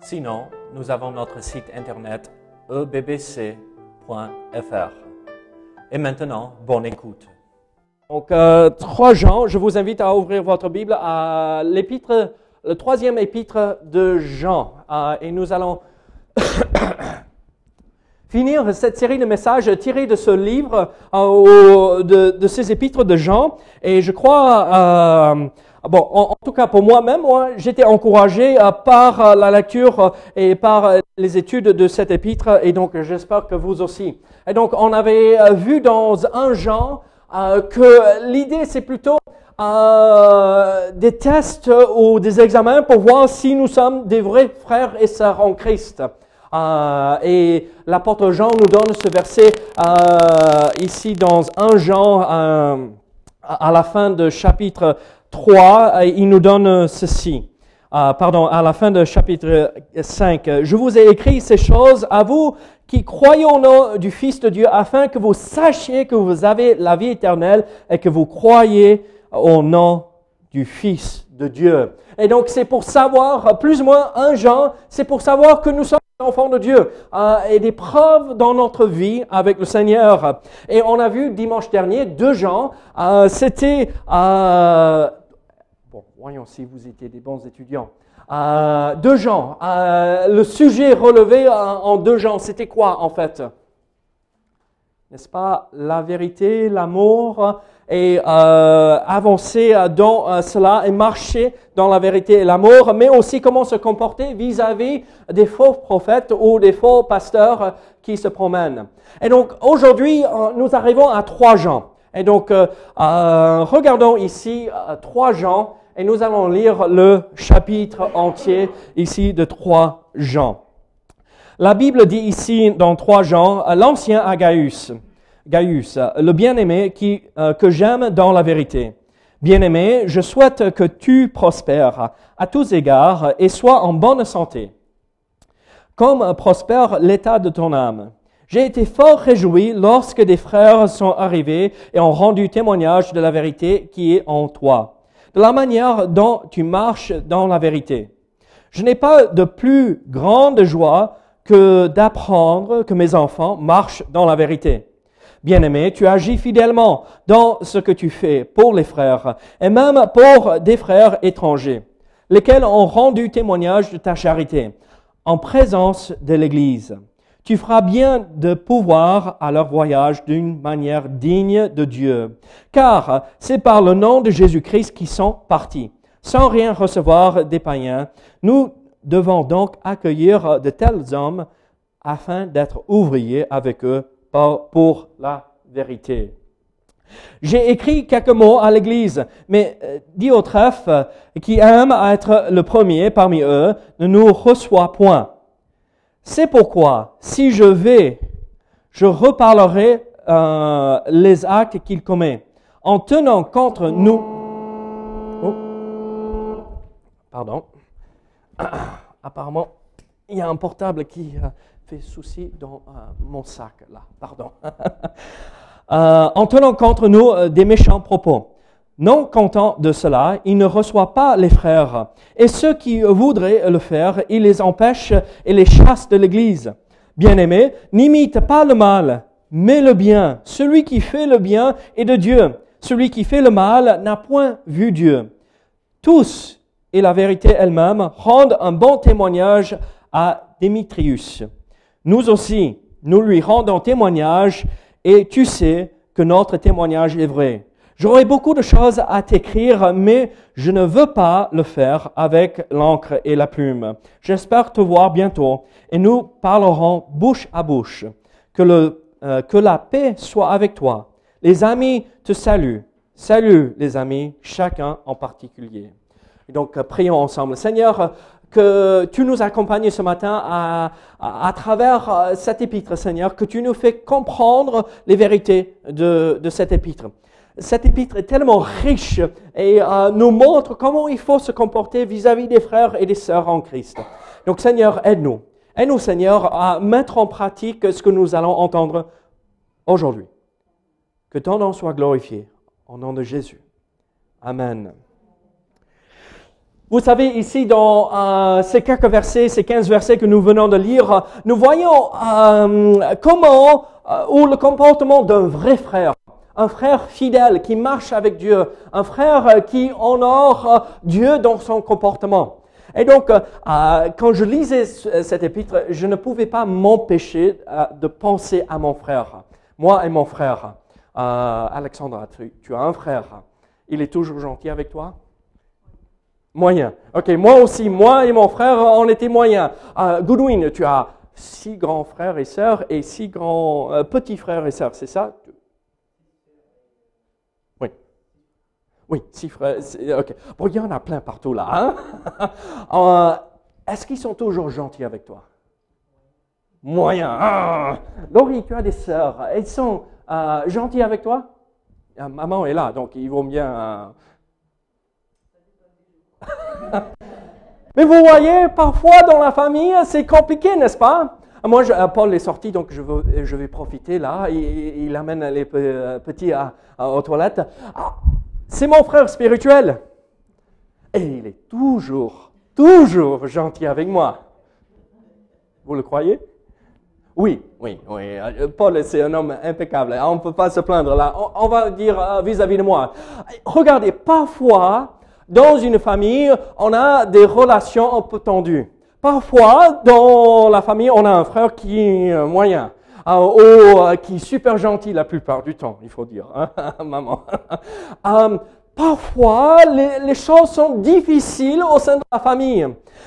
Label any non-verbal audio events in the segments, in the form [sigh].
Sinon, nous avons notre site internet ebbc.fr. Et maintenant, bonne écoute. Donc, euh, 3 Jean, je vous invite à ouvrir votre Bible à l'épître, le troisième épître de Jean. Euh, et nous allons [coughs] finir cette série de messages tirés de ce livre, euh, de ces épîtres de Jean. Et je crois, euh, bon, en, tout cas pour moi-même, moi, j'étais encouragé euh, par euh, la lecture euh, et par les études de cet épître. Et donc, j'espère que vous aussi. Et donc, on avait vu dans un euh, que l'idée, c'est plutôt des tests ou des examens pour voir si nous sommes des vrais frères et sœurs en Christ. Et l'apôtre Jean nous donne ce verset ici dans 1 Jean à la fin de chapitre 3, et il nous donne ceci. Euh, pardon, à la fin de chapitre 5. Je vous ai écrit ces choses à vous qui croyez au nom du Fils de Dieu afin que vous sachiez que vous avez la vie éternelle et que vous croyez au nom du Fils de Dieu. Et donc c'est pour savoir, plus ou moins un Jean, c'est pour savoir que nous sommes enfants de Dieu euh, et des preuves dans notre vie avec le Seigneur. Et on a vu dimanche dernier deux Jean, euh, c'était... euh, Bon, voyons si vous étiez des bons étudiants. Deux euh, le sujet relevé en deux Jean, c'était quoi en fait? N'est-ce pas La vérité, l'amour et euh, avancer euh, dans euh, cela et marcher dans la vérité et l'amour, mais aussi comment se comporter vis-à-vis des faux prophètes ou des faux pasteurs euh, qui se promènent. Et donc aujourd'hui, nous arrivons à trois Jean. Et donc, euh, regardons ici trois Jean et nous allons lire le chapitre entier ici de trois Jean. La Bible dit ici dans 3 Jean, euh, l'ancien à Gaius, euh, le bien-aimé euh, que j'aime dans la vérité. Bien-aimé, je souhaite que tu prospères à tous égards et sois en bonne santé, comme prospère l'état de ton âme. J'ai été fort réjoui lorsque des frères sont arrivés et ont rendu témoignage de la vérité qui est en toi, de la manière dont tu marches dans la vérité. Je n'ai pas de plus grande joie que d'apprendre que mes enfants marchent dans la vérité. Bien-aimé, tu agis fidèlement dans ce que tu fais pour les frères et même pour des frères étrangers, lesquels ont rendu témoignage de ta charité en présence de l'Église. Tu feras bien de pouvoir à leur voyage d'une manière digne de Dieu, car c'est par le nom de Jésus-Christ qu'ils sont partis, sans rien recevoir des païens. Nous devons donc accueillir de tels hommes afin d'être ouvriers avec eux pour- la vérité. J'ai écrit quelques mots à l'Église, mais euh, Diotrephe, euh, qui aime être le premier parmi eux, ne nous reçoit point. C'est pourquoi, si je vais, je reparlerai euh, les actes qu'il commet, en tenant compte nous. Oh. Pardon. [coughs] Apparemment, il y a un portable qui fait souci dans euh, mon sac là. Pardon. [laughs] Euh, en tenant contre nous euh, des méchants propos. Non content de cela, il ne reçoit pas les frères. Et ceux qui voudraient le faire, il les empêche et les chasse de l'Église. Bien-aimés, n'imite pas le mal, mais le bien. Celui qui fait le bien est de Dieu. Celui qui fait le mal n'a point vu Dieu. Tous, et la vérité elle-même, rendent un bon témoignage à Démétrius. Nous aussi, nous lui rendons témoignage et tu sais que notre témoignage est vrai. J'aurais beaucoup de choses à t'écrire, mais je ne veux pas le faire avec l'encre et la plume. J'espère te voir bientôt et nous parlerons bouche à bouche. Que, euh, la paix soit avec toi. Les amis te saluent. Salut les amis, chacun en particulier. Donc, prions ensemble. Seigneur, que tu nous accompagnes ce matin à, travers euh, cet épître, Seigneur, que tu nous fais comprendre les vérités de, de cet épître. Cet épître est tellement riche et euh, nous montre comment il faut se comporter vis-à-vis -vis des frères et des sœurs en Christ. Donc Seigneur, aide-nous. Aide-nous, Seigneur, à mettre en pratique ce que nous allons entendre aujourd'hui. Que ton nom soit glorifié. Au nom de Jésus. Amen. Vous savez, ici, dans euh, ces quelques versets, ces 15 versets que nous venons de lire, nous voyons euh, comment, euh, ou le comportement d'un vrai frère, un frère fidèle qui marche avec Dieu, un frère qui honore Dieu dans son comportement. Et donc, quand je lisais cet épître, je ne pouvais pas m'empêcher de penser à mon frère, moi et mon frère. Alexandra, tu as un frère? Il est toujours gentil avec toi? Moyen. Ok, moi aussi, moi et mon frère, on était moyens. Uh, Goodwin, tu as six grands frères et sœurs et six grands euh, petits frères et sœurs, c'est ça? Oui. Oui, six frères. Ok. Bon, il y en a plein partout là. Hein? [laughs] Euh, est-ce qu'ils sont toujours gentils avec toi? Moyen. Ah! Laurie, tu as des sœurs. Elles sont euh, gentilles avec toi? Maman est là, donc ils vont bien [laughs] Mais vous voyez, parfois dans la famille, c'est compliqué, n'est-ce pas? Moi, euh, Paul est sorti, donc je, vais profiter là. Il, amène les euh, petits à, aux toilettes. Ah, c'est mon frère spirituel. Et il est toujours, toujours gentil avec moi. Vous le croyez? Oui, oui, oui. Euh, Paul, c'est un homme impeccable. On ne peut pas se plaindre là. On, va dire vis à -vis de moi. Regardez, parfois, dans une famille, on a des relations un peu tendues. Parfois, dans la famille, on a un frère qui est moyen. Euh, ou euh, qui est super gentil la plupart du temps, il faut dire, hein, [laughs] maman. [laughs] Euh, parfois, les, choses sont difficiles au sein de la famille.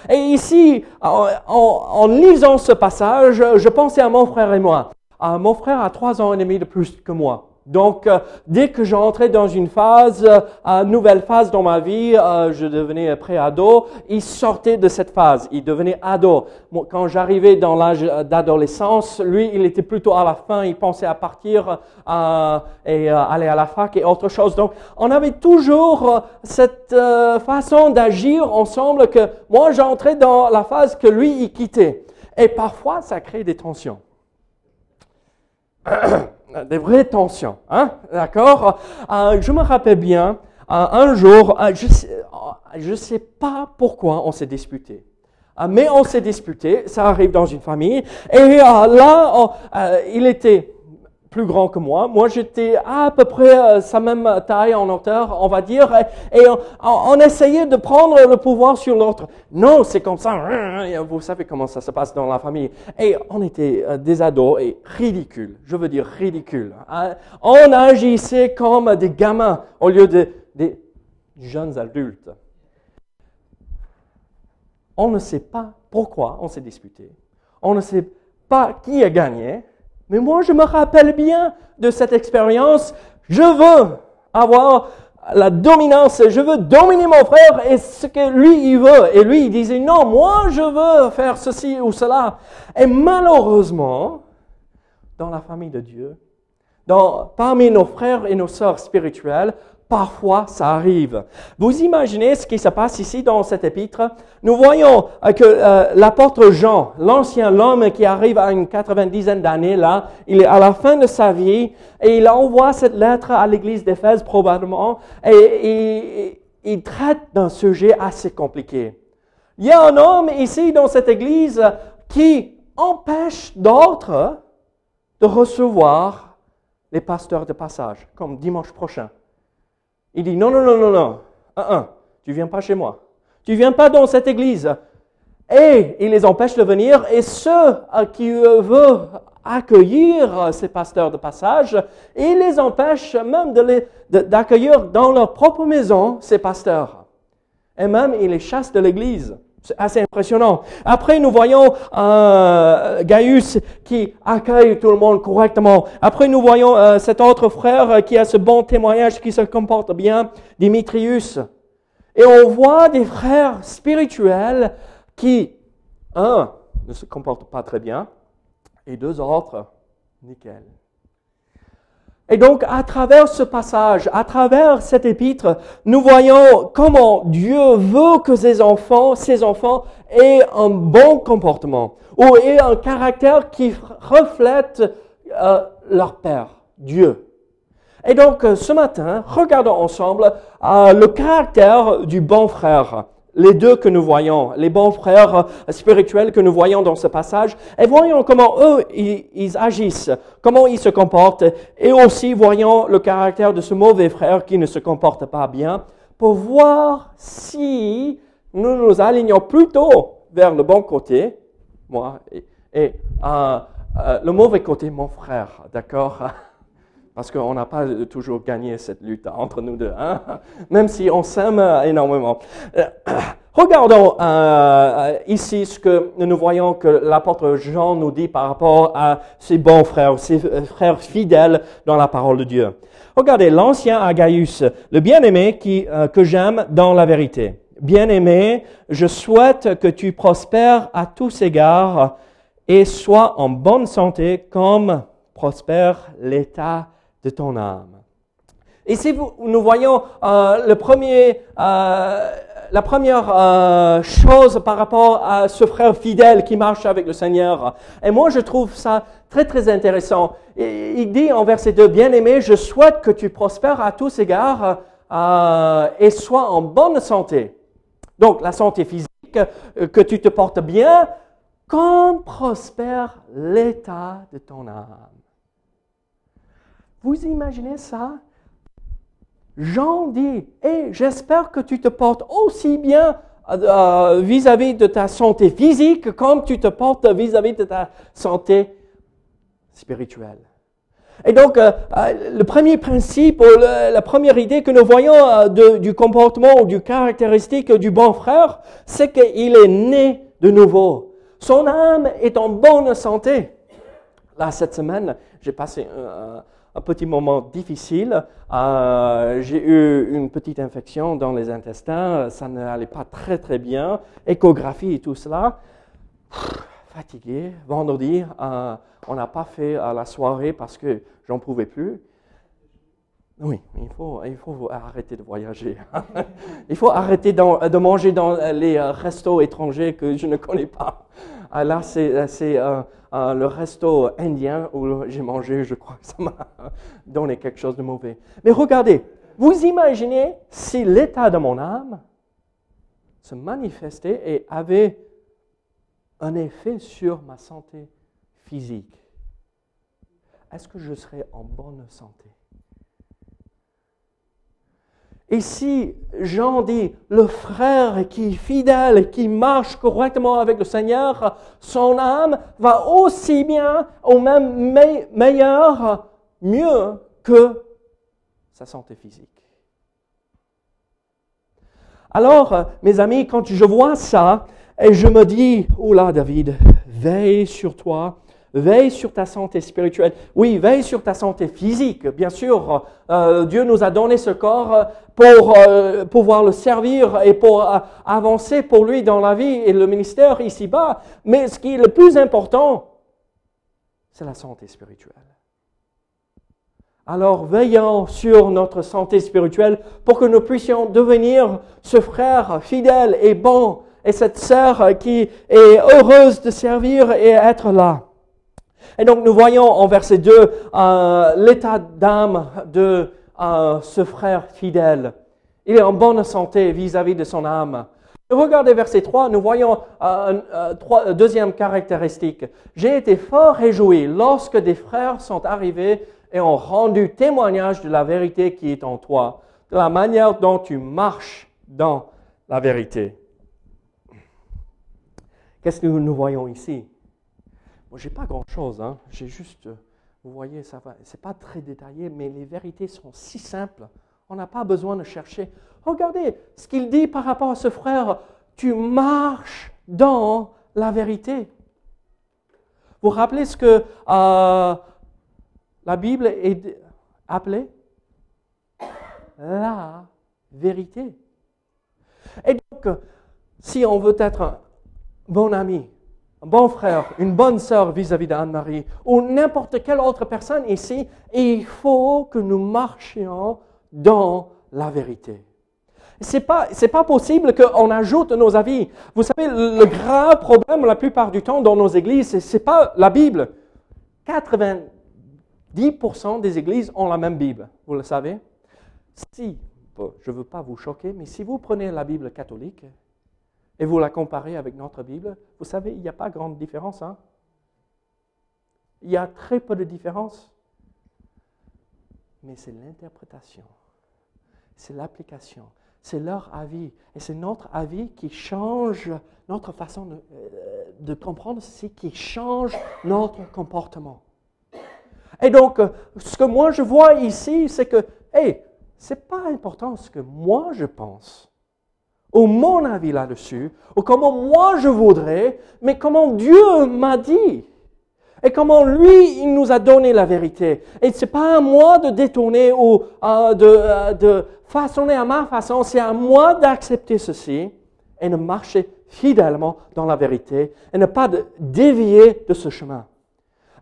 Et ici, en, en lisant ce passage, je pensais à mon frère et moi. mon frère a trois ans et demi de plus que moi. Donc, euh, dès que j'entrais dans une phase, euh, une nouvelle phase dans ma vie, euh, je devenais pré-ado, il sortait de cette phase, il devenait ado. quand j'arrivais dans l'âge d'adolescence, lui, il était plutôt à la fin, il pensait à partir et aller à la fac et autre chose. Donc, on avait toujours cette façon d'agir ensemble que moi, j'entrais dans la phase que lui, il quittait. Et parfois, ça crée des tensions. [clears throat] des vraies tensions. Hein? D'accord? Euh, Je me rappelle bien, euh, un jour, euh, je ne sais, pas pourquoi on s'est disputé. mais on s'est disputé, ça arrive dans une famille. Et là, il était plus grand que moi. Moi, j'étais à peu près euh, sa même taille en hauteur, on va dire, et, on, essayait de prendre le pouvoir sur l'autre. Non, c'est comme ça. Vous savez comment ça se passe dans la famille. Et on était euh, des ados et ridicules. Je veux dire ridicules. Hein. On agissait comme des gamins au lieu de des jeunes adultes. On ne sait pas pourquoi on s'est disputé. On ne sait pas qui a gagné. Mais moi, je me rappelle bien de cette expérience. Je veux avoir la dominance, je veux dominer mon frère et ce que lui il veut. Et lui il disait non, moi je veux faire ceci ou cela. Et malheureusement, dans la famille de Dieu, dans, parmi nos frères et nos sœurs spirituelles, Parfois, ça arrive. Vous imaginez ce qui se passe ici dans cet épître Nous voyons euh, que euh, l'apôtre Jean, l'ancien l'homme qui arrive à une quatre-vingt-dizaine d'années là, il est à la fin de sa vie et il envoie cette lettre à l'église d'Éphèse probablement et, il traite d'un sujet assez compliqué. Il y a un homme ici dans cette église qui empêche d'autres de recevoir les pasteurs de passage, comme dimanche prochain. Il dit non, non, non, non, non. Tu viens pas chez moi. Tu viens pas dans cette église. Et il les empêche de venir. Et ceux qui veulent accueillir ces pasteurs de passage, il les empêche même d'accueillir dans leur propre maison ces pasteurs. Et même il les chasse de l'église. C'est assez impressionnant. Après, nous voyons euh, Gaius qui accueille tout le monde correctement. Après, nous voyons euh, cet autre frère qui a ce bon témoignage, qui se comporte bien, Dimitrius. Et on voit des frères spirituels qui, un, ne se comportent pas très bien, et deux autres, nickel. Et donc, à travers ce passage, à travers cet épître, nous voyons comment Dieu veut que ses enfants, aient un bon comportement ou aient un caractère qui reflète euh, leur Père, Dieu. Et donc, ce matin, regardons ensemble euh, le caractère du bon frère les deux que nous voyons, les bons frères spirituels que nous voyons dans ce passage, et voyons comment eux, ils, agissent, comment ils se comportent, et aussi voyons le caractère de ce mauvais frère qui ne se comporte pas bien, pour voir si nous nous alignons plutôt vers le bon côté, moi, et, euh, euh, le mauvais côté, mon frère, d'accord? [laughs] parce qu'on n'a pas toujours gagné cette lutte entre nous deux, hein? même si on s'aime énormément. Euh, regardons euh, ici ce que nous voyons que l'apôtre Jean nous dit par rapport à ses bons frères, ses frères fidèles dans la parole de Dieu. Regardez l'ancien Agaius, le bien-aimé qui, euh, que j'aime dans la vérité. Bien-aimé, je souhaite que tu prospères à tous égards et sois en bonne santé comme prospère l'état de ton âme. Ici, nous voyons euh, premier, euh, la première euh, chose par rapport à ce frère fidèle qui marche avec le Seigneur. Et moi, je trouve ça très, très intéressant. Il dit en verset 2, Bien-aimé, je souhaite que tu prospères à tous égards et sois en bonne santé. Donc, la santé physique, que tu te portes bien, comme prospère l'état de ton âme. Vous imaginez ça? Jean dit, et j'espère que tu te portes aussi bien euh, vis-à-vis de ta santé physique comme tu te portes vis-à-vis de ta santé spirituelle. Et donc, euh, euh, le premier principe, ou la première idée que nous voyons du comportement ou du caractéristique du bon frère, c'est qu'il est né de nouveau. Son âme est en bonne santé. Là, cette semaine, j'ai passé un, petit moment difficile. Euh, j'ai eu une petite infection dans les intestins, ça n'allait pas très très bien. Échographie et tout cela. fatigué. Vendredi, euh, on n'a pas fait à la soirée parce que j'en pouvais plus. Oui, il faut, il faut arrêter de voyager. [laughs] il faut arrêter de manger dans les euh, restos étrangers que je ne connais pas. Ah, là, c'est euh, euh, le resto indien où j'ai mangé, je crois que ça m'a [laughs] donné quelque chose de mauvais. Mais regardez, vous imaginez si l'état de mon âme se manifestait et avait un effet sur ma santé physique. Est-ce que je serais en bonne santé? Et si Jean dit, le frère qui est fidèle, qui marche correctement avec le Seigneur, son âme va aussi bien, ou même meilleur, mieux que sa santé physique. Alors, mes amis, quand je vois ça, et je me dis, oula David, veille sur toi, Veille sur ta santé spirituelle. Oui, veille sur ta santé physique. Bien sûr, euh, Dieu nous a donné ce corps pour euh, pouvoir le servir et pour euh, avancer pour lui dans la vie et le ministère ici-bas. Mais ce qui est le plus important, c'est la santé spirituelle. Alors veillons sur notre santé spirituelle pour que nous puissions devenir ce frère fidèle et bon et cette sœur qui est heureuse de servir et être là. Et donc nous voyons en verset 2 euh, l'état d'âme de euh, ce frère fidèle. Il est en bonne santé vis-à-vis de son âme. Regardez verset 3, nous voyons euh, une deuxième caractéristique. J'ai été fort réjoui lorsque des frères sont arrivés et ont rendu témoignage de la vérité qui est en toi, de la manière dont tu marches dans la vérité. Qu'est-ce que nous voyons ici? Moi, j'ai pas grand-chose, hein. j'ai juste, euh, vous voyez, ça va, c'est pas très détaillé, mais les vérités sont si simples. On n'a pas besoin de chercher. Regardez ce qu'il dit par rapport à ce frère. Tu marches dans la vérité. Vous rappelez ce que euh, la Bible est appelée? La vérité. Et donc, si on veut être bon ami, un bon frère, une bonne sœur vis-à-vis d'Anne-Marie, ou n'importe quelle autre personne ici, il faut que nous marchions dans la vérité. C'est pas, c'est pas possible qu'on ajoute nos avis. Vous savez, le grave problème la plupart du temps dans nos églises, c'est, n'est pas la Bible. 90% des églises ont la même Bible, vous le savez? Si, je ne veux pas vous choquer, mais si vous prenez la Bible catholique et vous la comparez avec notre Bible, vous savez, il n'y a pas grande différence. Hein? Il y a très peu de différence. Mais c'est l'interprétation, c'est l'application, c'est leur avis. Et c'est notre avis qui change notre façon de, euh, comprendre ceci, qui change notre comportement. Et donc, euh, ce que moi je vois ici, c'est que, hey, ce n'est pas important ce que moi je pense, ou mon avis là-dessus, ou comment moi je voudrais, mais comment Dieu m'a dit. Et comment lui, il nous a donné la vérité. Et ce n'est pas à moi de détourner ou euh, de, de façonner à ma façon, c'est à moi d'accepter ceci et de marcher fidèlement dans la vérité et ne pas dévier de ce chemin.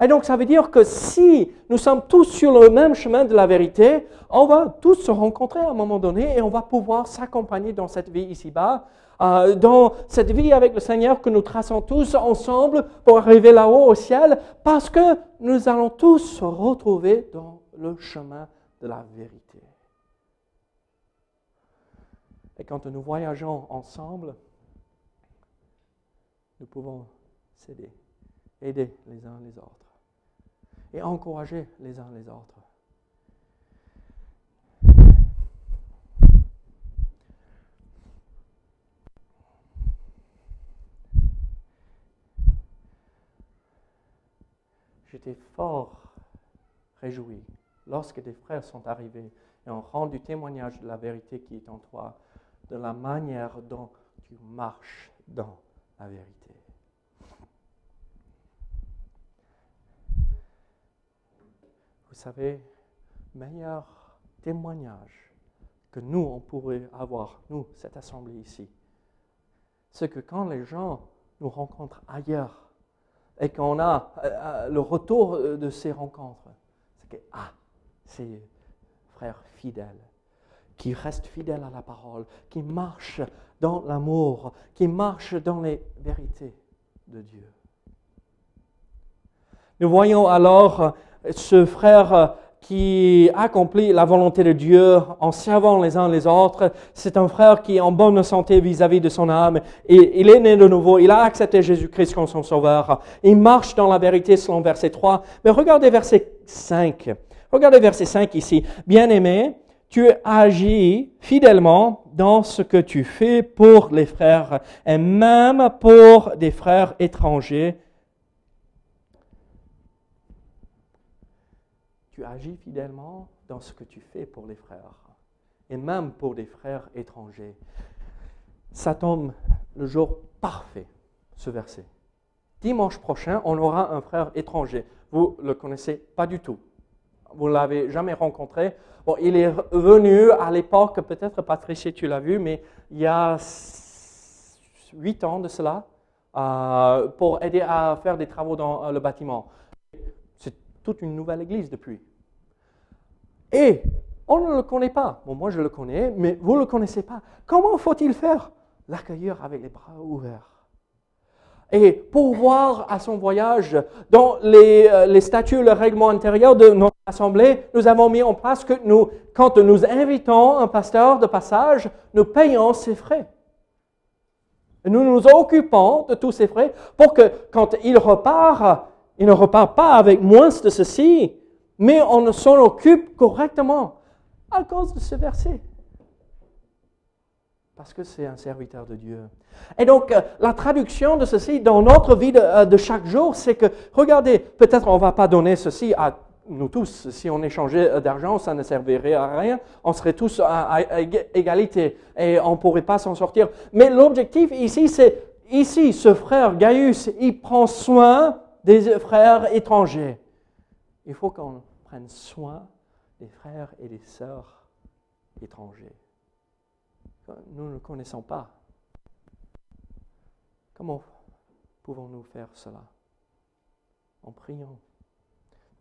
Et donc, ça veut dire que si nous sommes tous sur le même chemin de la vérité, on va tous se rencontrer à un moment donné et on va pouvoir s'accompagner dans cette vie ici-bas, euh, dans cette vie avec le Seigneur que nous traçons tous ensemble pour arriver là-haut au ciel, parce que nous allons tous se retrouver dans le chemin de la vérité. Et quand nous voyageons ensemble, nous pouvons s'aider, aider les uns les autres et encourager les uns les autres. J'étais fort réjoui lorsque des frères sont arrivés et ont rendu témoignage de la vérité qui est en toi, de la manière dont tu marches dans la vérité. Vous savez, meilleur témoignage que nous, on pourrait avoir, nous, cette assemblée ici, c'est que quand les gens nous rencontrent ailleurs et qu'on a euh, euh, le retour de ces rencontres, c'est que, ah, c'est frère fidèle, qui reste fidèle à la parole, qui marche dans l'amour, qui marche dans les vérités de Dieu. Nous voyons alors ce frère qui accomplit la volonté de Dieu en servant les uns les autres. C'est un frère qui est en bonne santé vis-à-vis de son âme. Et il est né de nouveau. Il a accepté Jésus-Christ comme son sauveur. Il marche dans la vérité selon verset 3. Mais regardez verset 5. Regardez verset 5 ici. Bien-aimé, tu agis fidèlement dans ce que tu fais pour les frères et même pour des frères étrangers. Tu agis fidèlement dans ce que tu fais pour les frères et même pour des frères étrangers. Ça tombe le jour parfait, ce verset. Dimanche prochain, on aura un frère étranger. Vous ne le connaissez pas du tout. Vous ne l'avez jamais rencontré. Bon, il est venu à l'époque, peut-être Patricia, tu l'as vu, mais il y a huit ans de cela, euh, pour aider à faire des travaux dans euh, le bâtiment. C'est toute une nouvelle église depuis. Et on ne le connaît pas. Bon, moi je le connais, mais vous ne le connaissez pas. Comment faut-il faire? L'accueillir avec les bras ouverts et pour voir à son voyage, dans les, euh, les statuts, le règlement intérieur de notre assemblée, nous avons mis en place que nous, quand nous invitons un pasteur de passage, nous payons ses frais. nous nous occupons de tous ces frais pour que quand il repart, il ne repart pas avec moins de ceci, mais on s'en occupe correctement à cause de ce verset parce que c'est un serviteur de Dieu. Et donc, euh, la traduction de ceci dans notre vie de, euh, chaque jour, c'est que, regardez, peut-être on ne va pas donner ceci à nous tous. Si on échangeait euh, d'argent, ça ne servirait à rien. On serait tous à, égalité et on ne pourrait pas s'en sortir. Mais l'objectif ici, c'est, ici, ce frère Gaius, il prend soin des frères étrangers. Il faut qu'on prenne soin des frères et des sœurs étrangers nous ne connaissons pas. Comment pouvons-nous faire cela? En priant.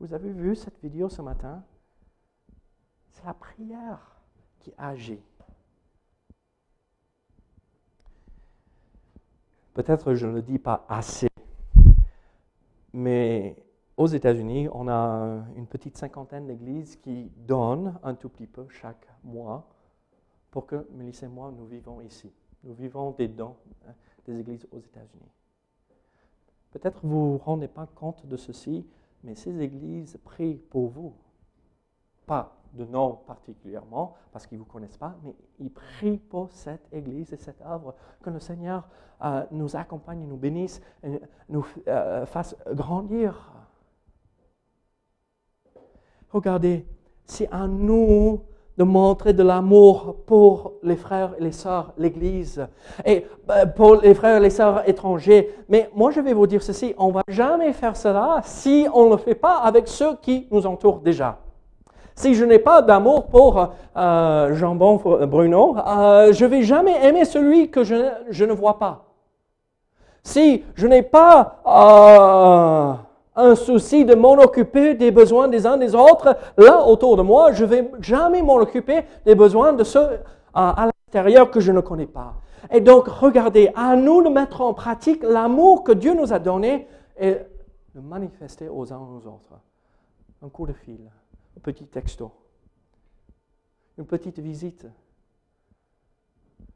Vous avez vu cette vidéo ce matin? C'est la prière qui agit. Peut-être je ne le dis pas assez, mais aux États-Unis, on a une petite cinquantaine d'églises qui donnent un tout petit peu chaque mois pour que Mélissa et moi, nous vivons ici. Nous vivons des dons hein, des églises aux États-Unis. Peut-être vous ne vous rendez pas compte de ceci, mais ces églises prient pour vous. Pas de nom particulièrement, parce qu'ils ne vous connaissent pas, mais ils prient pour cette église et cette œuvre, que le Seigneur euh, nous accompagne, nous bénisse, nous euh, fasse grandir. Regardez, c'est à nous de montrer de l'amour pour les frères et les sœurs, l'Église, et euh, pour les frères et les sœurs étrangers. Mais moi, je vais vous dire ceci, on ne va jamais faire cela si on ne le fait pas avec ceux qui nous entourent déjà. Si je n'ai pas d'amour pour euh, Jean-Bon Bruno, euh, je vais jamais aimer celui que je, je ne vois pas. Si je n'ai pas euh, un souci de m'en occuper des besoins des uns des autres, là autour de moi, je vais jamais m'en occuper des besoins de ceux euh, à l'intérieur que je ne connais pas. Et donc, regardez, à nous de mettre en pratique l'amour que Dieu nous a donné et de manifester aux uns aux autres. Un coup de fil, un petit texto, une petite visite,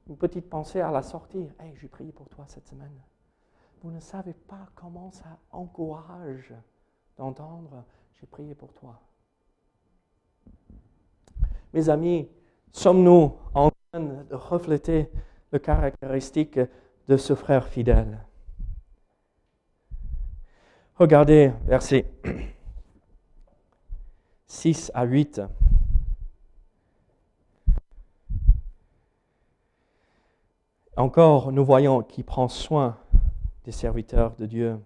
une petite pensée à la sortie. Hey, j'ai prié pour toi cette semaine. Vous ne savez pas comment ça encourage d'entendre j'ai prié pour toi. Mes amis, sommes-nous en train de refléter le caractéristique de ce frère fidèle? Regardez versets 6 à 8. Encore, nous voyons qu'il prend soin des serviteurs de Dieu,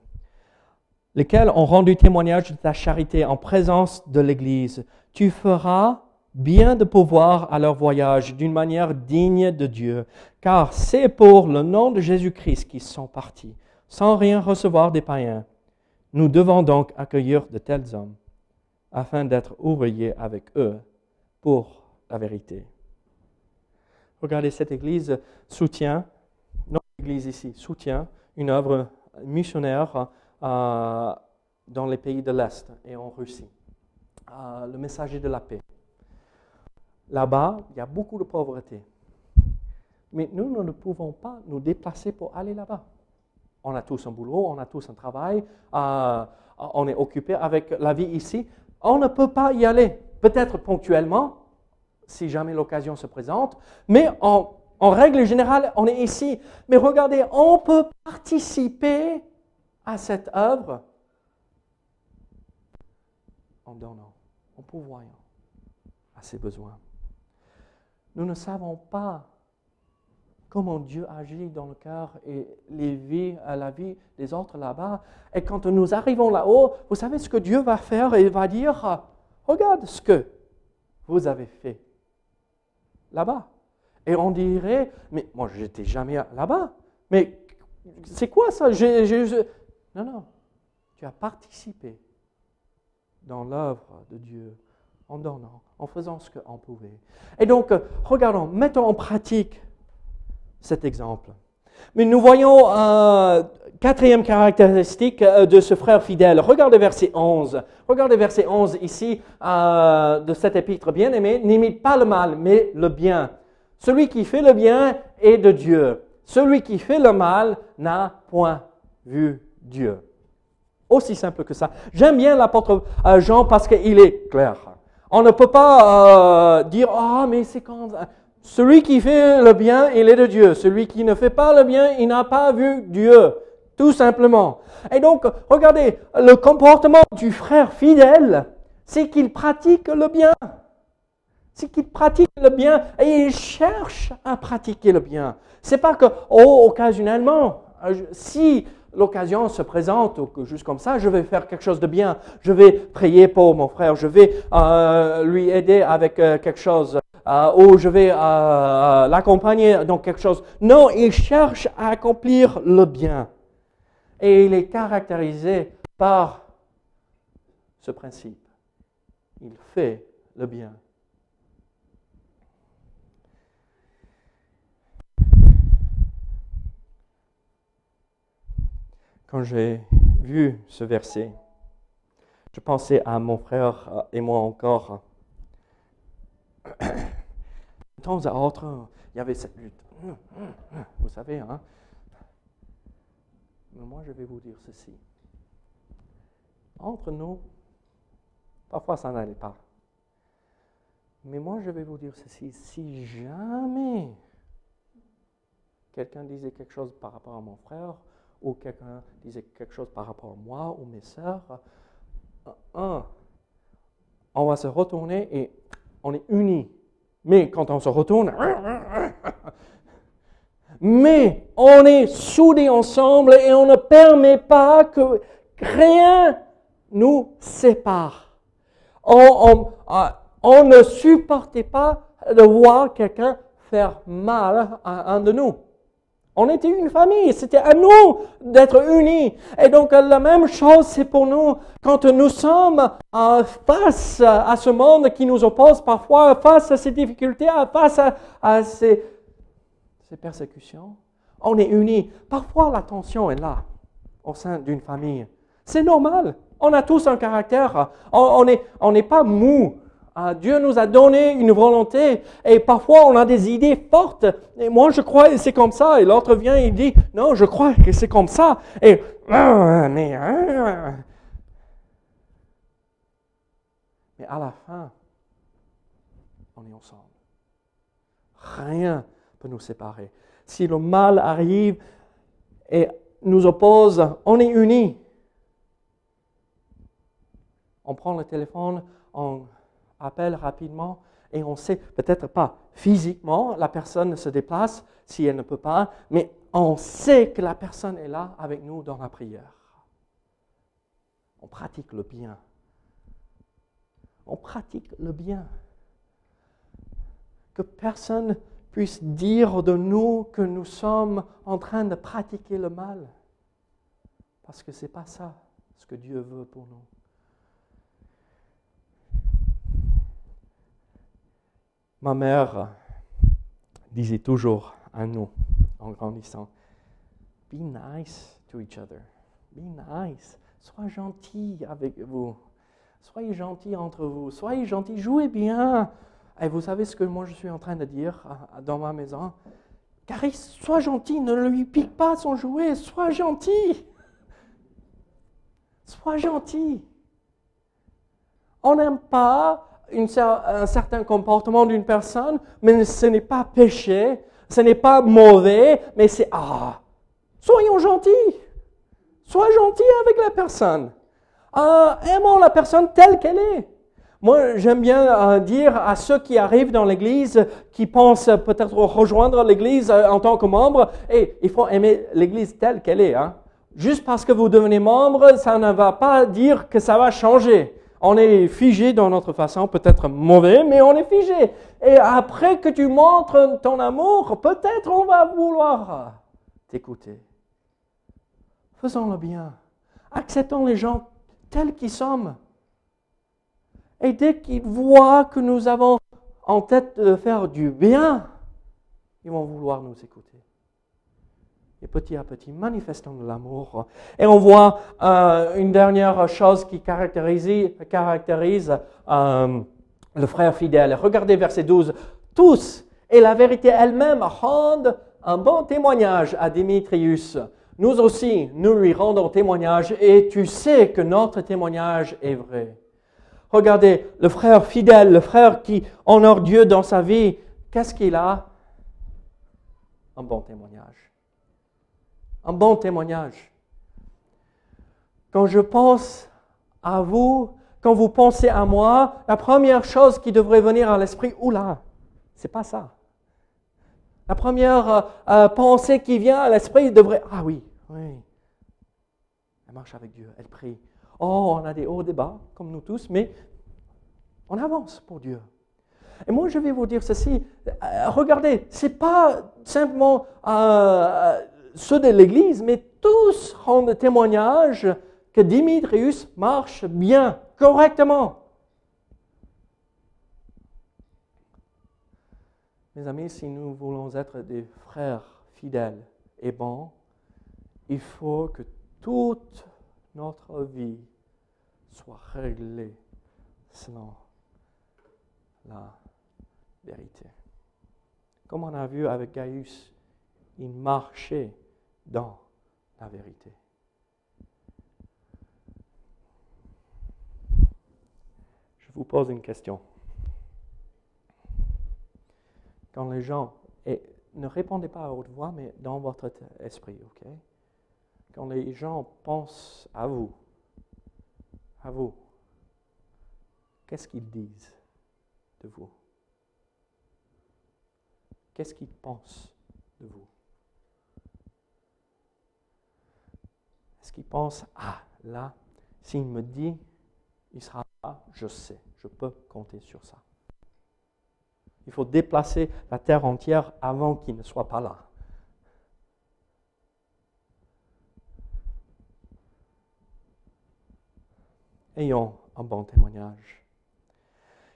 lesquels ont rendu témoignage de ta charité en présence de l'Église. Tu feras bien de pouvoir à leur voyage d'une manière digne de Dieu, car c'est pour le nom de Jésus-Christ qu'ils sont partis, sans rien recevoir des païens. Nous devons donc accueillir de tels hommes, afin d'être ouvriers avec eux pour la vérité. Regardez, cette Église soutient, notre Église ici soutient une œuvre missionnaire euh, dans les pays de l'Est et en Russie. Euh, le messager de la paix. Là-bas, il y a beaucoup de pauvreté. Mais nous, nous ne pouvons pas nous déplacer pour aller là-bas. On a tous un boulot, on a tous un travail, euh, on est occupé avec la vie ici. On ne peut pas y aller. Peut-être ponctuellement, si jamais l'occasion se présente, mais on en règle générale, on est ici. Mais regardez, on peut participer à cette œuvre en donnant, en pourvoyant à ses besoins. Nous ne savons pas comment Dieu agit dans le cœur et les vies, à la vie des autres là-bas. Et quand nous arrivons là-haut, vous savez ce que Dieu va faire Il va dire, regarde ce que vous avez fait là-bas. Et on dirait, mais moi, je n'étais jamais là-bas. Mais c'est quoi ça? Non, non. Tu as participé dans l'œuvre de Dieu en donnant, en faisant ce qu'on pouvait. Et donc, regardons, mettons en pratique cet exemple. Mais nous voyons euh, quatrième caractéristique euh, de ce frère fidèle. Regardez verset 11. Regardez verset 11 ici euh, de cet épître bien-aimé. N'imite pas le mal, mais le bien. Celui qui fait le bien est de Dieu. Celui qui fait le mal n'a point vu Dieu. Aussi simple que ça. J'aime bien l'apôtre euh, Jean parce qu'il est clair. On ne peut pas euh, dire, ah, mais c'est quand... Celui qui fait le bien, il est de Dieu. Celui qui ne fait pas le bien, il n'a pas vu Dieu. Tout simplement. Et donc, regardez, le comportement du frère fidèle, c'est qu'il pratique le bien c'est qu'il pratique le bien et il cherche à pratiquer le bien. C'est pas que, oh, occasionnellement, euh, si l'occasion se présente ou que juste comme ça, je vais faire quelque chose de bien, je vais prier pour mon frère, je vais euh, lui aider avec euh, quelque chose, ou je vais l'accompagner dans quelque chose. Non, il cherche à accomplir le bien. Et il est caractérisé par ce principe. Il fait le bien. Quand j'ai vu ce verset, je pensais à mon frère et moi encore. [coughs] De temps à autre, il y avait cette lutte. [coughs] Vous savez, hein? Mais moi, je vais vous dire ceci. Entre nous, parfois ça n'allait pas. Mais moi, je vais vous dire ceci. Si jamais quelqu'un disait quelque chose par rapport à mon frère, ou quelqu'un disait quelque chose par rapport à moi ou mes sœurs, un, on va se retourner et on est unis. Mais quand on se retourne, [laughs] mais on est soudés ensemble et on ne permet pas que rien nous sépare. On, on ne supportait pas de voir quelqu'un faire mal à un de nous. On était une famille, c'était à nous d'être unis. Et donc la même chose, c'est pour nous quand nous sommes face à ce monde qui nous oppose parfois, face à ces difficultés, face à, ces, persécutions. On est unis. Parfois la tension est là au sein d'une famille. C'est normal. On a tous un caractère. On n'est pas mou. Ah, Dieu nous a donné une volonté et parfois on a des idées fortes. Et moi je crois que c'est comme ça. Et l'autre vient et dit non, je crois que c'est comme ça. Et [clears throat] mais, ah. mais à la fin, on est ensemble. Rien ne peut nous séparer. Si le mal arrive et nous oppose, on est unis. On prend le téléphone, on appelle rapidement et on sait peut-être pas physiquement, la personne se déplace si elle ne peut pas, mais on sait que la personne est là avec nous dans la prière. On pratique le bien. On pratique le bien. Que personne puisse dire de nous que nous sommes en train de pratiquer le mal. Parce que ce n'est pas ça ce que Dieu veut pour nous. Ma mère disait toujours à nous, en grandissant, Be nice to each other. Be nice. Sois gentil avec vous. Soyez gentil entre vous. Soyez gentil. Jouez bien. Et vous savez ce que moi je suis en train de dire dans ma maison Caris, sois gentil. Ne lui pique pas son jouet. Sois gentil. Sois gentil. On n'aime pas un certain comportement d'une personne, mais ce n'est pas péché, ce n'est pas mauvais, mais c'est ah, soyons gentils, sois gentil avec la personne, ah, aimons la personne telle qu'elle est. Moi, j'aime bien euh, dire à ceux qui arrivent dans l'Église, qui pensent peut-être rejoindre l'Église euh, en tant que membre, et il faut aimer l'Église telle qu'elle est. Hein. Juste parce que vous devenez membre, ça ne va pas dire que ça va changer. On est figé dans notre façon, peut-être mauvais, mais on est figé. Et après que tu montres ton amour, peut-être on va vouloir t'écouter. Faisons le bien. Acceptons les gens tels qu'ils sont. Et dès qu'ils voient que nous avons en tête de faire du bien, ils vont vouloir nous écouter et petit à petit manifestons de l'amour. Et on voit euh, une dernière chose qui caractérise, caractérise euh, le frère fidèle. Regardez verset 12. Tous et la vérité elle-même rendent un bon témoignage à Démétrius. Nous aussi, nous lui rendons témoignage et tu sais que notre témoignage est vrai. Regardez, le frère fidèle, le frère qui honore Dieu dans sa vie, qu'est-ce qu'il a? Un bon témoignage un bon témoignage. Quand je pense à vous, quand vous pensez à moi, la première chose qui devrait venir à l'esprit, oula, c'est pas ça. La première euh, euh, pensée qui vient à l'esprit devrait, ah oui, oui, elle marche avec Dieu, elle prie. Oh, on a des hauts débats, comme nous tous, mais on avance pour Dieu. Et moi, je vais vous dire ceci. Euh, regardez, c'est pas simplement ceux de l'Église, mais tous rendent témoignage que Dimitrius marche bien, correctement. Mes amis, si nous voulons être des frères fidèles et bons, il faut que toute notre vie soit réglée selon la vérité. Comme on a vu avec Gaius, il marchait dans la vérité. Je vous pose une question. Quand les gens, et ne répondez pas à haute voix, mais dans votre esprit, ok? Quand les gens pensent à vous, à vous, qu'est-ce qu'ils disent de vous? Qu'est-ce qu'ils pensent de vous? Est-ce qu'ils pensent, ah, là, s'il me dit, il sera là, je sais, je peux compter sur ça. Il faut déplacer la terre entière avant qu'il ne soit pas là. Ayons un bon témoignage.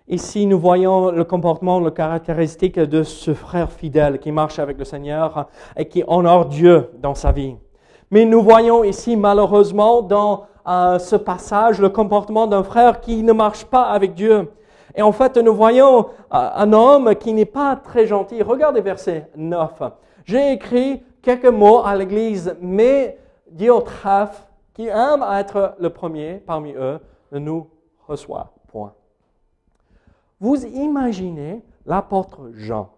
Ici, nous voyons le comportement, le caractéristique de ce frère fidèle qui marche avec le Seigneur et qui honore Dieu dans sa vie. Mais nous voyons ici, malheureusement, dans euh, ce passage, le comportement d'un frère qui ne marche pas avec Dieu. Et en fait, nous voyons euh, un homme qui n'est pas très gentil. Regardez verset 9. J'ai écrit quelques mots à l'église, mais Diotrephe, qui aime être le premier parmi eux, ne nous reçoit point. Vous imaginez l'apôtre Jean.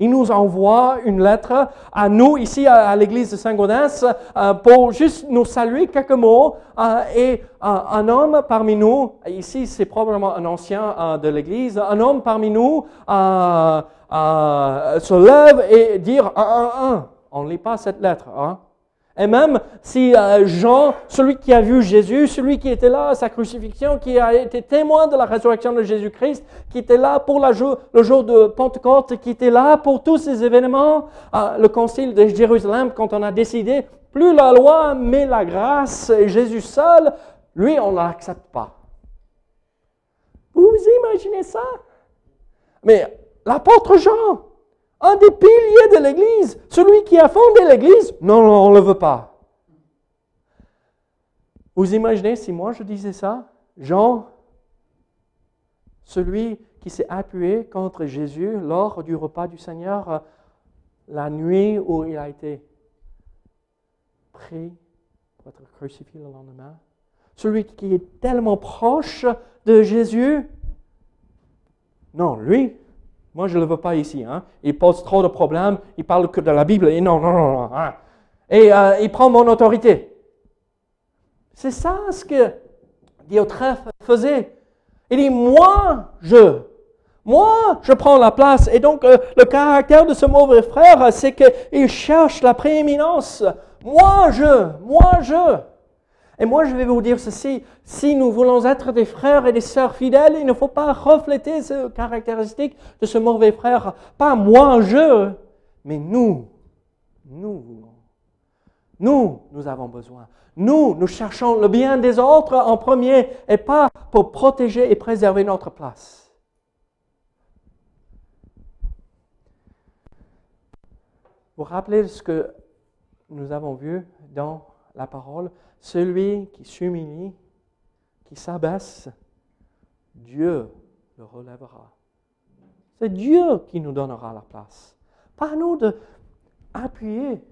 Il nous envoie une lettre à nous ici à, l'église de Saint-Gaudens euh, pour juste nous saluer quelques mots. Euh, et euh, un homme parmi nous, ici c'est probablement un ancien de l'église, un homme parmi nous se lève et dire un, un, un. On ne lit pas cette lettre. Hein? Et même si euh, Jean, celui qui a vu Jésus, celui qui était là à sa crucifixion, qui a été témoin de la résurrection de Jésus-Christ, qui était là pour le jour de Pentecôte, qui était là pour tous ces événements, euh, le concile de Jérusalem, quand on a décidé, plus la loi, mais la grâce, et Jésus seul, lui, on ne l'accepte pas. Vous imaginez ça? Mais l'apôtre Jean, un des piliers de l'Église, celui qui a fondé l'Église, non, on ne le veut pas. Vous imaginez si moi je disais ça? Jean, celui qui s'est appuyé contre Jésus lors du repas du Seigneur, euh, la nuit où il a été pris pour être crucifié le lendemain, celui qui est tellement proche de Jésus, non, lui, moi, je ne le veux pas ici. Hein. Il pose trop de problèmes. Il parle que de la Bible. Et non, non, non, non. Hein. Et euh, il prend mon autorité. C'est ça ce que Diotrephe faisait. Il dit, moi, je. Moi, je prends la place. Et donc, euh, le caractère de ce mauvais frère, c'est qu'il cherche la prééminence. Moi, je. Moi, je. Et moi, je vais vous dire ceci, si nous voulons être des frères et des sœurs fidèles, il ne faut pas refléter ce caractéristique de ce mauvais frère. Pas moi, je, mais nous. Nous voulons. Nous, nous avons besoin. Nous, nous cherchons le bien des autres en premier et pas pour protéger et préserver notre place. Vous vous rappelez ce que nous avons vu dans la parole? Celui qui s'humilie, qui s'abaisse, Dieu le relèvera. C'est Dieu qui nous donnera la place. Pas à nous de appuyer,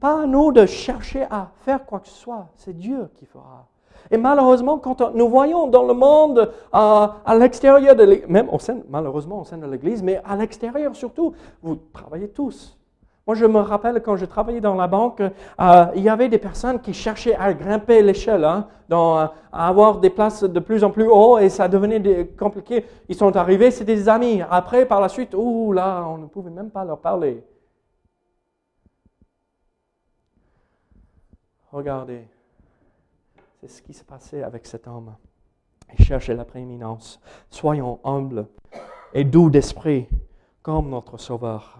pas à nous de chercher à faire quoi que ce soit. C'est Dieu qui fera. Et malheureusement, quand nous voyons dans le monde, à l'extérieur même malheureusement au sein de l'Église, mais à l'extérieur surtout, vous travaillez tous. Moi, je me rappelle quand je travaillais dans la banque, euh, il y avait des personnes qui cherchaient à grimper l'échelle, hein, euh, à avoir des places de plus en plus haut, et ça devenait compliqué. Ils sont arrivés, c'était des amis. Après, par la suite, ouh là, on ne pouvait même pas leur parler. Regardez, c'est ce qui s'est passé avec cet homme. Il cherchait la prééminence. Soyons humbles et doux d'esprit, comme notre Sauveur.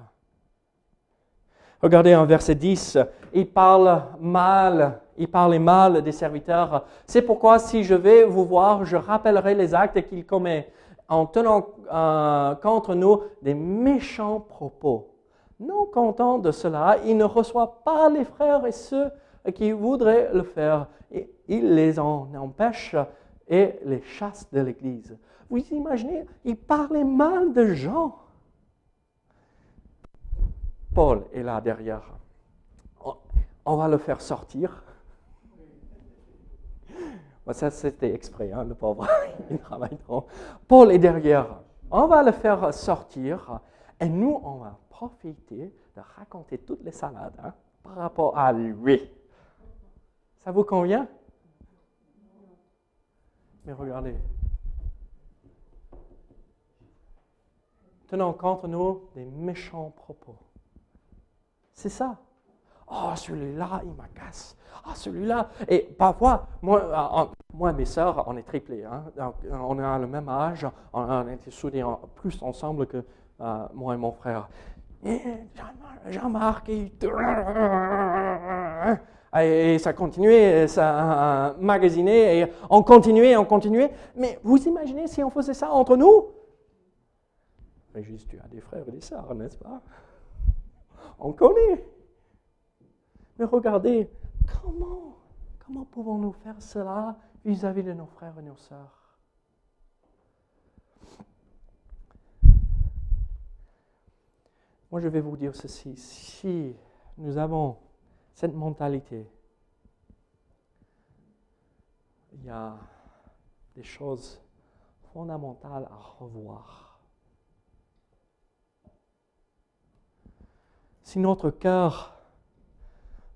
Regardez en verset 10, il parle mal, il parle mal des serviteurs. C'est pourquoi si je vais vous voir, je rappellerai les actes qu'il commet en tenant euh, contre nous des méchants propos. Non content de cela, il ne reçoit pas les frères et ceux qui voudraient le faire. il les en empêche et les chasse de l'Église. Vous imaginez, il parlait mal de gens. Paul est là derrière. On va le faire sortir. Ça, c'était exprès, hein, le pauvre. [laughs] Il travaille trop. Paul est derrière. On va le faire sortir et nous, on va profiter de raconter toutes les salades hein, par rapport à lui. Ça vous convient? Mais regardez. Tenons contre nous des méchants propos. C'est ça. Oh, celui-là, il m'agace. Ah, celui-là. Et parfois, moi, euh, moi et mes sœurs, on est triplés. Hein. on a le même âge. On été soudés plus ensemble que euh, moi et mon frère. [laughs] Et Jean-Marc, et ça continuait, ça magasinait, et on continuait, on continuait. Mais vous imaginez si on faisait ça entre nous? Régis, tu as des frères et des sœurs, n'est-ce pas? On connaît. Mais regardez, comment, comment pouvons-nous faire cela vis-à-vis -vis de nos frères et nos sœurs? Moi, je vais vous dire ceci. Si nous avons cette mentalité. Il y a des choses fondamentales à revoir. Si notre cœur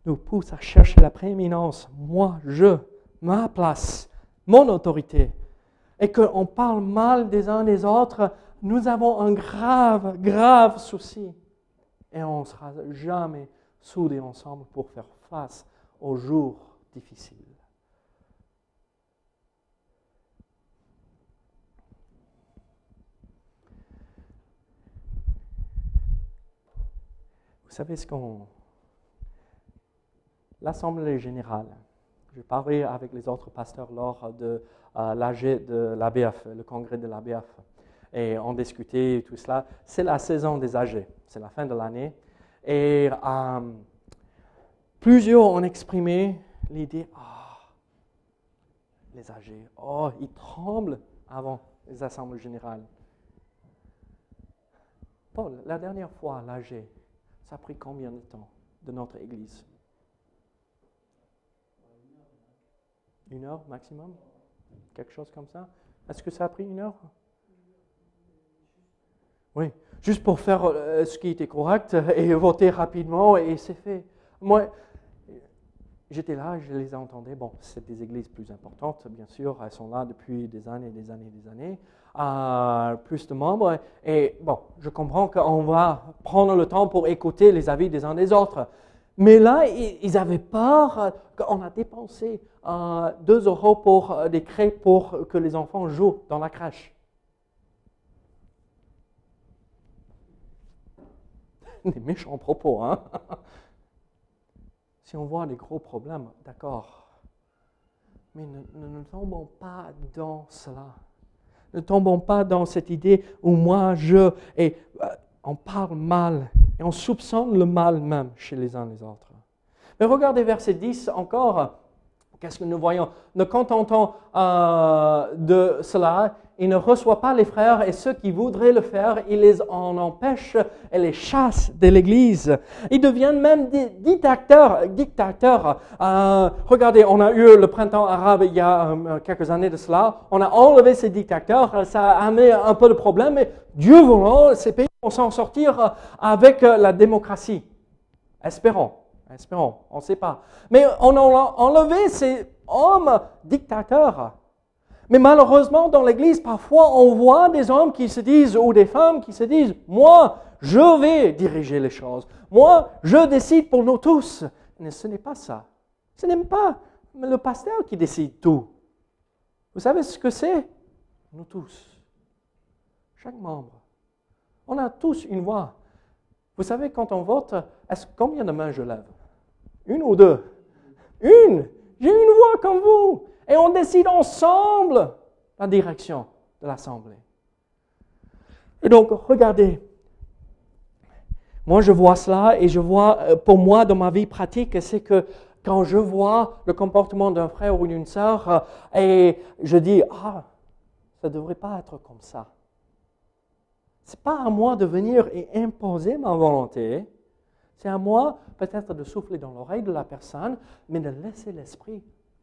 nous pousse à chercher la prééminence, moi, je, ma place, mon autorité, et qu'on parle mal des uns des autres, nous avons un grave, grave souci. Et on ne sera jamais soudés ensemble pour faire face aux jours difficiles. Vous savez ce qu'on... L'Assemblée générale, je parlais avec les autres pasteurs lors de euh, l'AG de l'ABF, le congrès de l'ABF, et on discutait tout cela. C'est la saison des AG, c'est la fin de l'année. Et euh, plusieurs ont exprimé l'idée, ah, les âgés, oh, ils tremblent avant les assemblées générales. Paul, la dernière fois, l'âgé, ça a pris combien de temps de notre Église? Une heure maximum? Quelque chose comme ça? Est-ce que ça a pris une heure? Oui, juste pour faire euh, ce qui était correct et voter rapidement, et c'est fait. Moi, j'étais là, je les entendais. Bon, c'est des églises plus importantes, bien sûr, elles sont là depuis des années, des années, des années, euh, plus de membres. Et bon, je comprends qu'on va prendre le temps pour écouter les avis des uns des autres. Mais là, ils avaient peur qu'on a dépensé euh, 2 euros pour euh, des crêpes pour que les enfants jouent dans la crèche. [laughs] des méchants propos, hein [laughs] Si on voit des gros problèmes, d'accord. Mais ne, ne, tombons pas dans cela. Ne tombons pas dans cette idée où moi, je, et euh, on parle mal, et on soupçonne le mal même chez les uns les autres. Mais regardez verset 10 encore. Qu'est-ce que nous voyons? Ne contentons euh, de cela, il ne reçoit pas les frères et ceux qui voudraient le faire, il les en empêche et les chasse de l'Église. Ils deviennent même des dictateurs. dictateurs. Euh, regardez, on a eu le printemps arabe il y a euh, quelques années de cela. On a enlevé ces dictateurs. Ça a amené un peu de problème, mais Dieu voulant, ces pays vont s'en sortir avec la démocratie. Espérons. Espérons, on ne sait pas. Mais on a enlevé ces hommes dictateurs. Mais malheureusement, dans l'Église, parfois, on voit des hommes qui se disent, ou des femmes qui se disent, moi, je vais diriger les choses. Moi, je décide pour nous tous. Mais ce n'est pas ça. Ce n'est pas le pasteur qui décide tout. Vous savez ce que c'est? Nous tous. Chaque membre. On a tous une voix. Vous savez, quand on vote, est-ce, combien de mains je lève? Une ou deux? Une J'ai une voix comme vous. Et on décide ensemble la direction de l'Assemblée. Et donc, regardez, moi je vois cela et je vois, euh, pour moi, dans ma vie pratique, c'est que quand je vois le comportement d'un frère ou d'une sœur euh, et je dis, ah, ça ne devrait pas être comme ça. Ce n'est pas à moi de venir et imposer ma volonté. C'est à moi peut-être de souffler dans l'oreille de la personne, mais de laisser l'esprit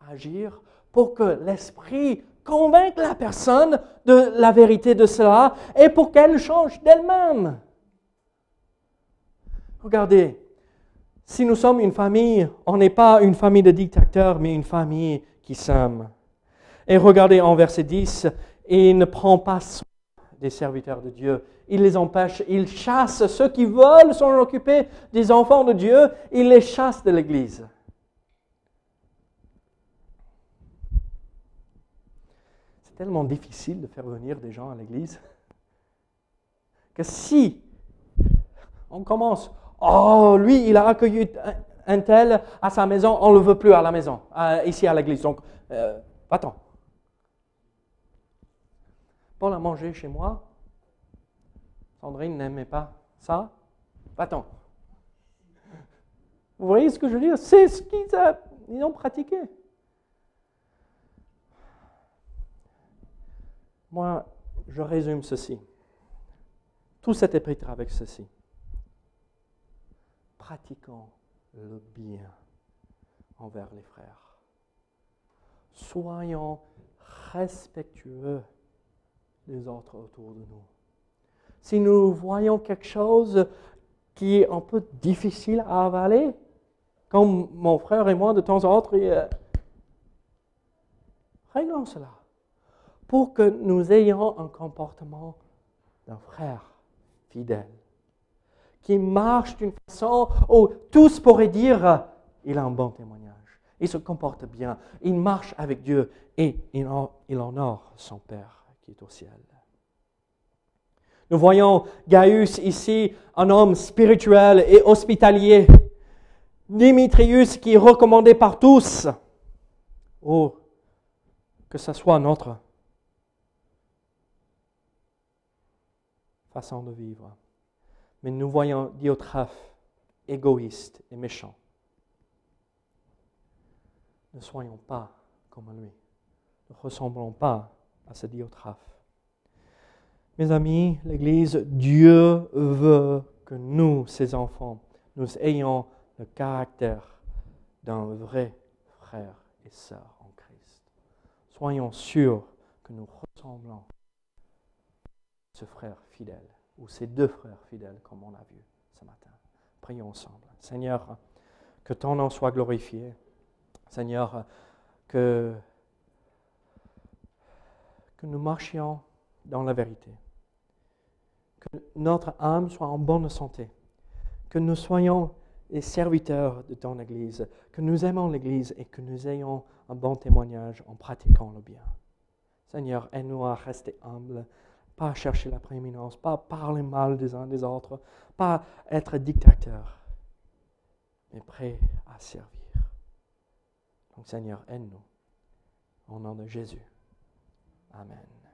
agir pour que l'esprit convainque la personne de la vérité de cela et pour qu'elle change d'elle-même. Regardez, si nous sommes une famille, on n'est pas une famille de dictateurs, mais une famille qui s'aime. Et regardez en verset 10, il ne prend pas soin des serviteurs de Dieu. Il les empêche, il chasse ceux qui veulent s'en occuper des enfants de Dieu, il les chasse de l'Église. C'est tellement difficile de faire venir des gens à l'Église [laughs] que si on commence, Oh, lui, il a accueilli un tel à sa maison, on ne le veut plus à la maison, ici à l'église. Donc, euh, va-t'en. Paul a mangé chez moi. Sandrine n'aimait pas ça. Va-t'en. Vous voyez ce que je veux dire? C'est ce qu'ils ont pratiqué. Moi, je résume ceci. Tout cet épître avec ceci pratiquons le bien envers les frères. Soyons respectueux des autres autour de nous. Si nous voyons quelque chose qui est un peu difficile à avaler, comme mon frère et moi de temps en temps, euh, réglons cela pour que nous ayons un comportement d'un frère fidèle qui marche d'une façon où tous pourraient dire il a un bon témoignage. Il se comporte bien. Il marche avec Dieu et il, honore son Père qui est au ciel. Nous voyons Gaius ici, un homme spirituel et hospitalier. Dimitrius qui est recommandé par tous. Oh, que ce soit notre façon de vivre mais nous voyons Diotrophe égoïste et méchant. Ne soyons pas comme lui. Ne ressemblons pas à ce Diotrophe. Mes amis, l'Église, Dieu veut que nous, ses enfants, nous ayons le caractère d'un vrai frère et sœur en Christ. Soyons sûrs que nous ressemblons ce frère fidèle ou ces deux frères fidèles, comme on a vu ce matin. Prions ensemble. Seigneur, que ton nom soit glorifié. Seigneur, que, que nous marchions dans la vérité. Que notre âme soit en bonne santé. Que nous soyons les serviteurs de ton Église. Que nous aimons l'Église et que nous ayons un bon témoignage en pratiquant le bien. Seigneur, aide-nous à rester humbles pas chercher la prééminence, pas parler mal des uns des autres, pas être dictateur, mais prêt à servir. Donc Seigneur, aide-nous. Au nom de Jésus. Amen.